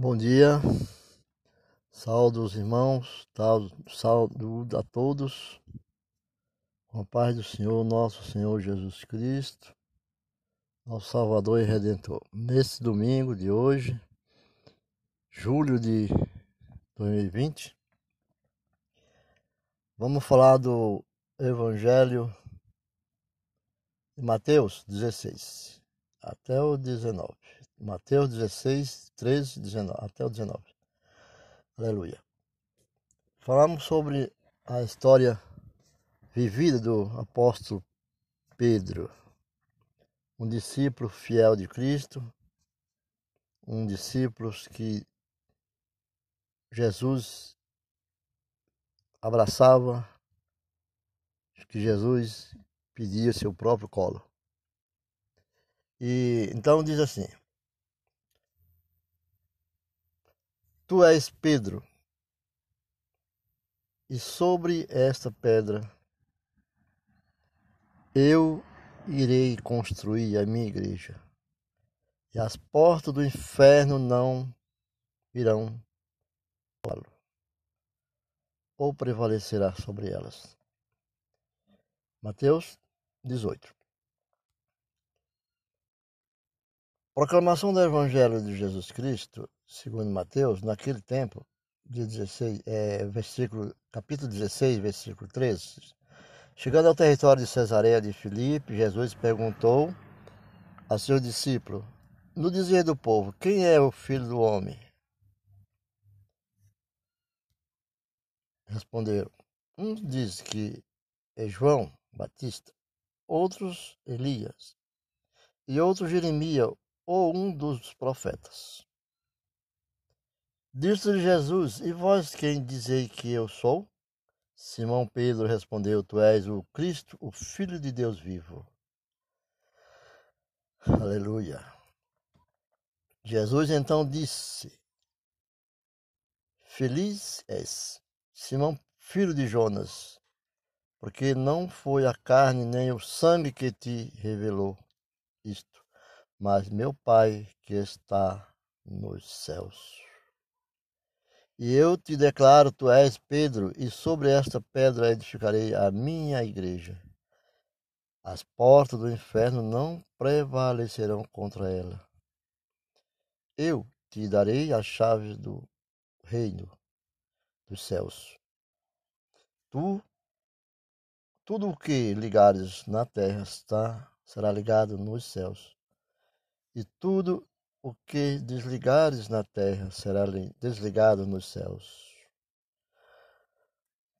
Bom dia, saúde os irmãos, saúde a todos, com a paz do Senhor, nosso Senhor Jesus Cristo, nosso Salvador e Redentor. Nesse domingo de hoje, julho de 2020, vamos falar do Evangelho de Mateus 16 até o 19. Mateus 16, 13, 19, até o 19. Aleluia. Falamos sobre a história vivida do apóstolo Pedro, um discípulo fiel de Cristo, um discípulo que Jesus abraçava, que Jesus pedia seu próprio colo. E então diz assim: Tu és Pedro, e sobre esta pedra eu irei construir a minha igreja, e as portas do inferno não irão ou prevalecerá sobre elas. Mateus 18 Proclamação do Evangelho de Jesus Cristo, segundo Mateus, naquele tempo, de 16, é, versículo, capítulo 16, versículo 13. Chegando ao território de Cesareia de Filipe, Jesus perguntou a seu discípulo, no dizer do povo, quem é o filho do homem? Responderam, uns dizem que é João Batista, outros Elias, e outros Jeremias ou um dos profetas. Disse-lhe Jesus: E vós quem dizei que eu sou? Simão Pedro respondeu: Tu és o Cristo, o Filho de Deus vivo. Aleluia. Jesus então disse: Feliz és, Simão, filho de Jonas, porque não foi a carne nem o sangue que te revelou isto, mas meu Pai que está nos céus. E eu te declaro, tu és Pedro, e sobre esta pedra edificarei a minha igreja. As portas do inferno não prevalecerão contra ela. Eu te darei as chaves do reino dos céus. Tu, tudo o que ligares na terra está, será ligado nos céus e tudo o que desligares na terra será desligado nos céus.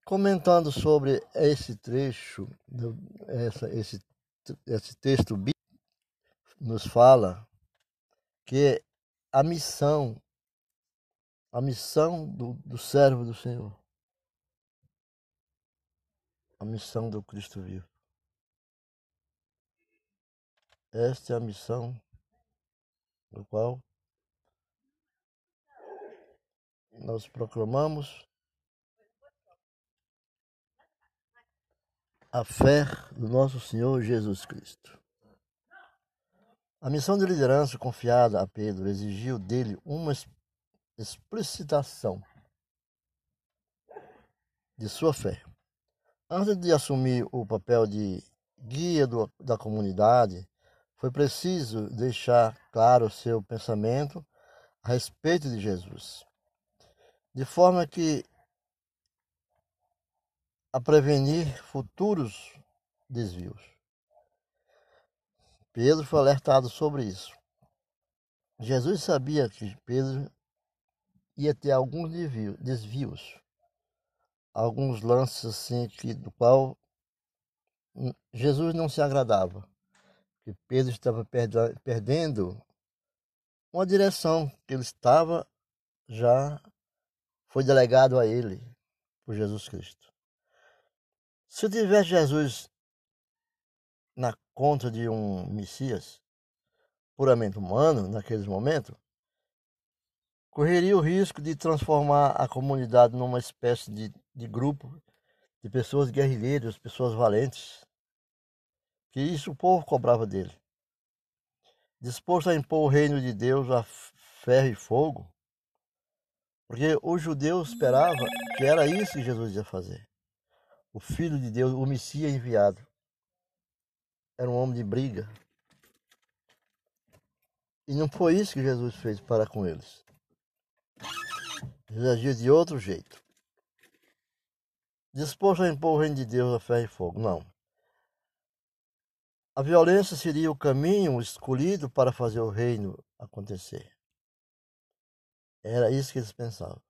Comentando sobre esse trecho, essa, esse, esse texto nos fala que a missão, a missão do, do servo do Senhor, a missão do Cristo vivo. Esta é a missão no qual nós proclamamos a fé do nosso Senhor Jesus Cristo. A missão de liderança confiada a Pedro exigiu dele uma explicitação de sua fé. Antes de assumir o papel de guia do, da comunidade, foi preciso deixar claro seu pensamento a respeito de Jesus, de forma que a prevenir futuros desvios. Pedro foi alertado sobre isso. Jesus sabia que Pedro ia ter alguns desvios, alguns lances assim que do qual Jesus não se agradava que Pedro estava perdendo uma direção que ele estava já foi delegado a ele por Jesus Cristo. Se tivesse Jesus na conta de um Messias puramente humano naqueles momentos, correria o risco de transformar a comunidade numa espécie de, de grupo de pessoas guerrilheiras, pessoas valentes, que isso o povo cobrava dele. Disposto a impor o reino de Deus a ferro e fogo, Porque os judeus esperavam que era isso que Jesus ia fazer. O Filho de Deus, o Messias enviado. Era um homem de briga. E não foi isso que Jesus fez para com eles. Jesus agia de outro jeito. Disposto a impor o reino de Deus a ferro e fogo. Não. A violência seria o caminho escolhido para fazer o reino acontecer. Era isso que eles pensavam.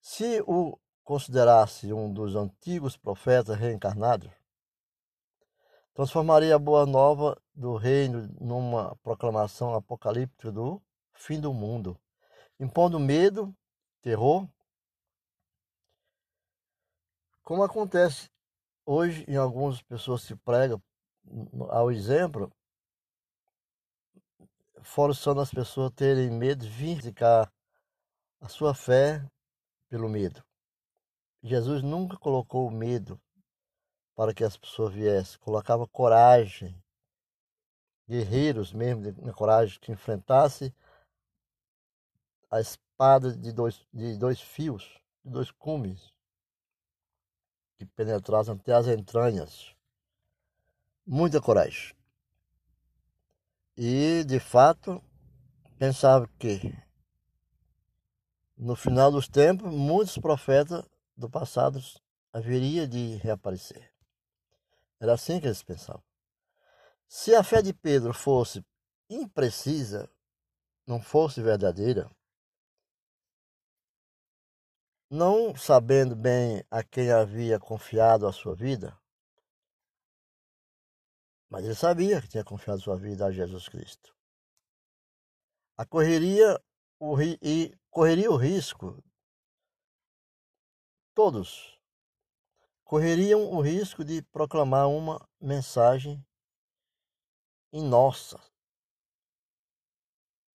Se o considerasse um dos antigos profetas reencarnados, transformaria a boa nova do reino numa proclamação apocalíptica do fim do mundo, impondo medo, terror, como acontece hoje em algumas pessoas se pregam ao exemplo, forçando as pessoas a terem medo de vindicar a sua fé pelo medo. Jesus nunca colocou medo para que as pessoas viessem, colocava coragem, guerreiros mesmo, na coragem que enfrentasse a espada de dois, de dois fios, de dois cumes, que penetrassem até as entranhas. Muita coragem. E, de fato, pensava que no final dos tempos, muitos profetas do passado haveria de reaparecer. Era assim que eles pensavam. Se a fé de Pedro fosse imprecisa, não fosse verdadeira, não sabendo bem a quem havia confiado a sua vida, mas ele sabia que tinha confiado sua vida a Jesus Cristo. A correria o, e correria o risco, todos correriam o risco de proclamar uma mensagem em nossa,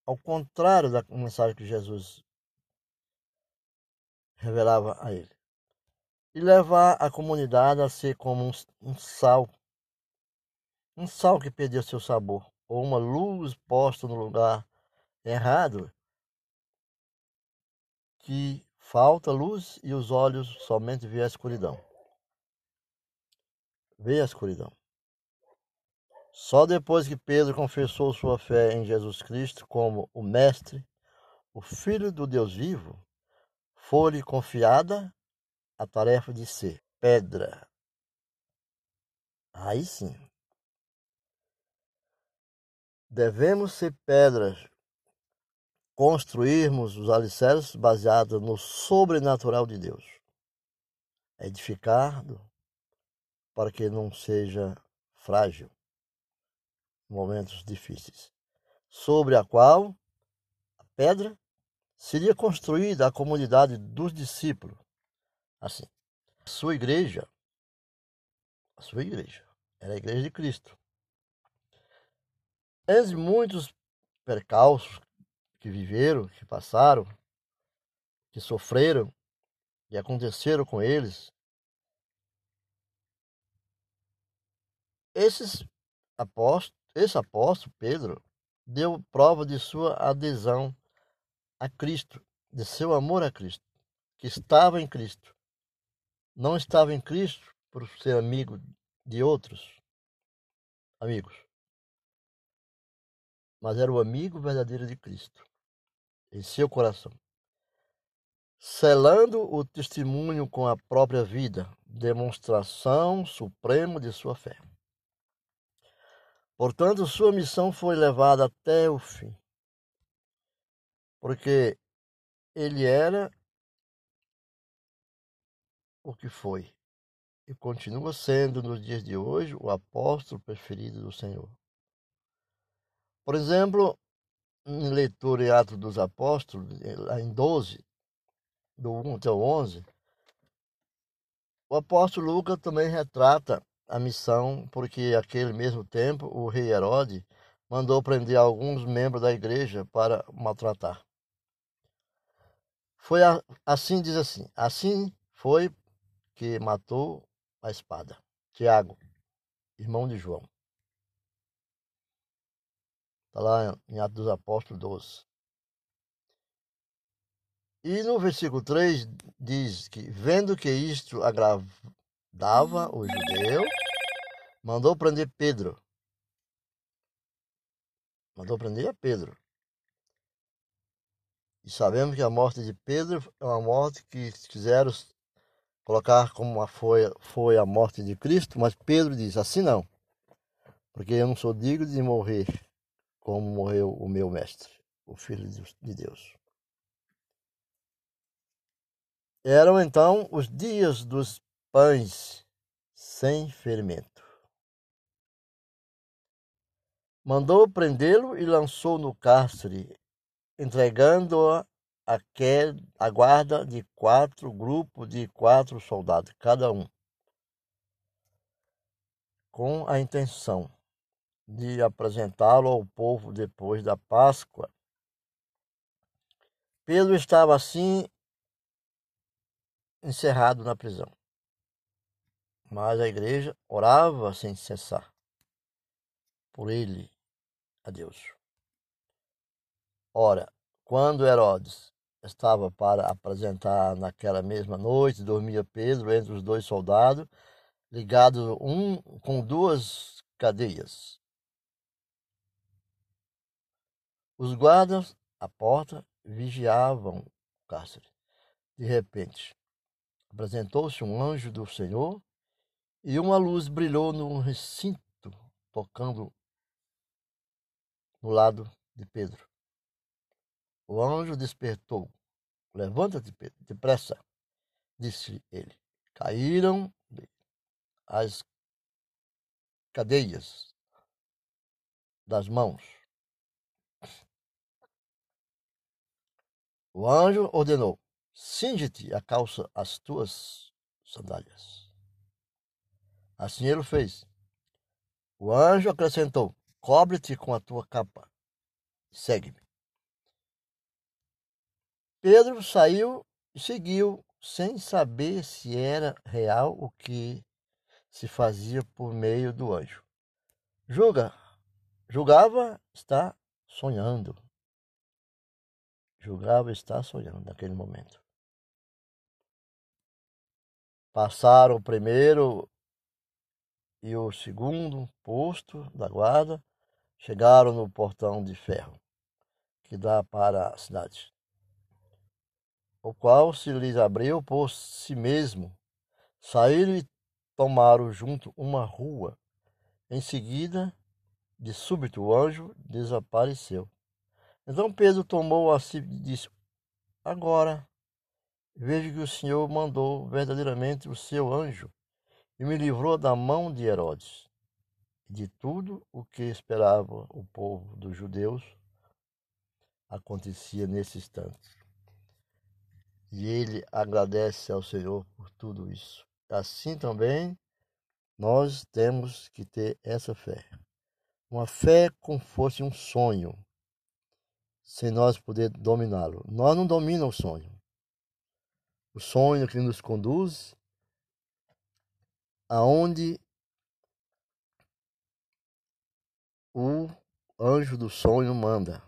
ao contrário da mensagem que Jesus revelava a ele, e levar a comunidade a ser como um, um sal um sal que perdeu seu sabor, ou uma luz posta no lugar errado, que falta luz e os olhos somente vê a escuridão. Vê a escuridão. Só depois que Pedro confessou sua fé em Jesus Cristo como o Mestre, o Filho do Deus vivo, foi-lhe confiada a tarefa de ser pedra. Aí sim, Devemos ser pedras, construirmos os alicerces baseados no sobrenatural de Deus, edificado para que não seja frágil em momentos difíceis, sobre a qual a pedra seria construída a comunidade dos discípulos. Assim, a sua igreja, a sua igreja, era a igreja de Cristo. Entre muitos percalços que viveram, que passaram, que sofreram e aconteceram com eles, esses apóstolos, esse apóstolo Pedro deu prova de sua adesão a Cristo, de seu amor a Cristo, que estava em Cristo. Não estava em Cristo por ser amigo de outros amigos mas era o amigo verdadeiro de Cristo, em seu coração. Selando o testemunho com a própria vida, demonstração suprema de sua fé. Portanto, sua missão foi levada até o fim, porque ele era o que foi e continua sendo nos dias de hoje o apóstolo preferido do Senhor. Por exemplo, em leitura em Atos dos Apóstolos, em 12, do 1 até o 11, o apóstolo Lucas também retrata a missão, porque aquele mesmo tempo o rei Herodes mandou prender alguns membros da igreja para maltratar. Foi assim, diz assim, assim foi que matou a espada. Tiago, irmão de João. Está lá em Atos dos Apóstolos 12. E no versículo 3 diz que, vendo que isto agradava o judeu, mandou prender Pedro. Mandou prender a Pedro. E sabemos que a morte de Pedro é uma morte que quiseram colocar como foi, foi a morte de Cristo, mas Pedro diz assim não, porque eu não sou digno de morrer como morreu o meu mestre, o Filho de Deus. Eram então os dias dos pães sem fermento. Mandou prendê-lo e lançou no cárcere, entregando-a a guarda de quatro grupos de quatro soldados, cada um, com a intenção de apresentá-lo ao povo depois da Páscoa. Pedro estava assim encerrado na prisão. Mas a igreja orava sem cessar por ele a Deus. Ora, quando Herodes estava para apresentar naquela mesma noite, dormia Pedro entre os dois soldados, ligados um com duas cadeias. Os guardas à porta vigiavam o cárcere. De repente, apresentou-se um anjo do Senhor e uma luz brilhou no recinto, tocando no lado de Pedro. O anjo despertou. Levanta-te, Pedro, depressa, disse ele. Caíram as cadeias das mãos. O anjo ordenou: Cinge-te a calça as tuas sandálias. Assim ele fez. O anjo acrescentou: Cobre-te com a tua capa. Segue-me. Pedro saiu e seguiu, sem saber se era real o que se fazia por meio do anjo. Julga, julgava estar sonhando. Julgava estar sonhando naquele momento. Passaram o primeiro e o segundo posto da guarda, chegaram no portão de ferro que dá para a cidade, o qual se lhes abriu por si mesmo. Saíram e tomaram junto uma rua. Em seguida, de súbito, o anjo desapareceu. Então Pedro tomou a si e disse: Agora Vejo que o Senhor mandou verdadeiramente o seu anjo e me livrou da mão de Herodes e de tudo o que esperava o povo dos judeus acontecia nesse instante. E ele agradece ao Senhor por tudo isso. Assim também nós temos que ter essa fé. Uma fé como fosse um sonho, sem nós poder dominá-lo. Nós não dominamos o sonho o sonho que nos conduz aonde o anjo do sonho manda.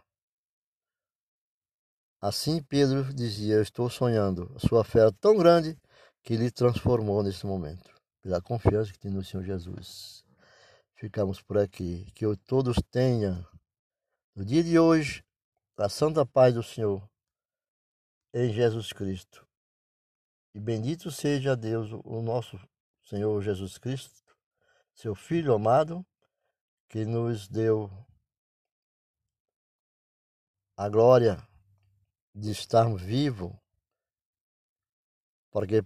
Assim Pedro dizia: Eu estou sonhando. A sua fé era tão grande que lhe transformou nesse momento, pela confiança que tem no Senhor Jesus. Ficamos por aqui. Que todos tenham, no dia de hoje, a santa paz do Senhor em Jesus Cristo. E bendito seja Deus, o nosso Senhor Jesus Cristo, seu Filho amado, que nos deu a glória de estarmos vivos, porque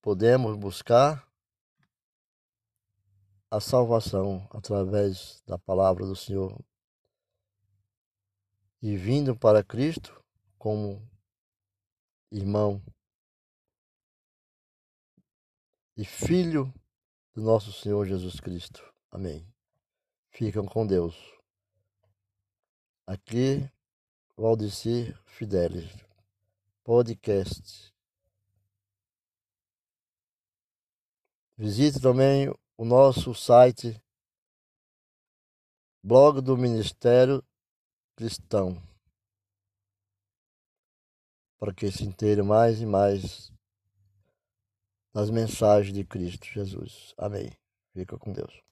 podemos buscar a salvação através da palavra do Senhor e vindo para Cristo como irmão e Filho do nosso Senhor Jesus Cristo. Amém. Ficam com Deus. Aqui, Valdecir Fidelis, podcast. Visite também o nosso site, blog do Ministério Cristão. para que se inteire mais e mais das mensagens de Cristo Jesus. Amém. Fica com Deus.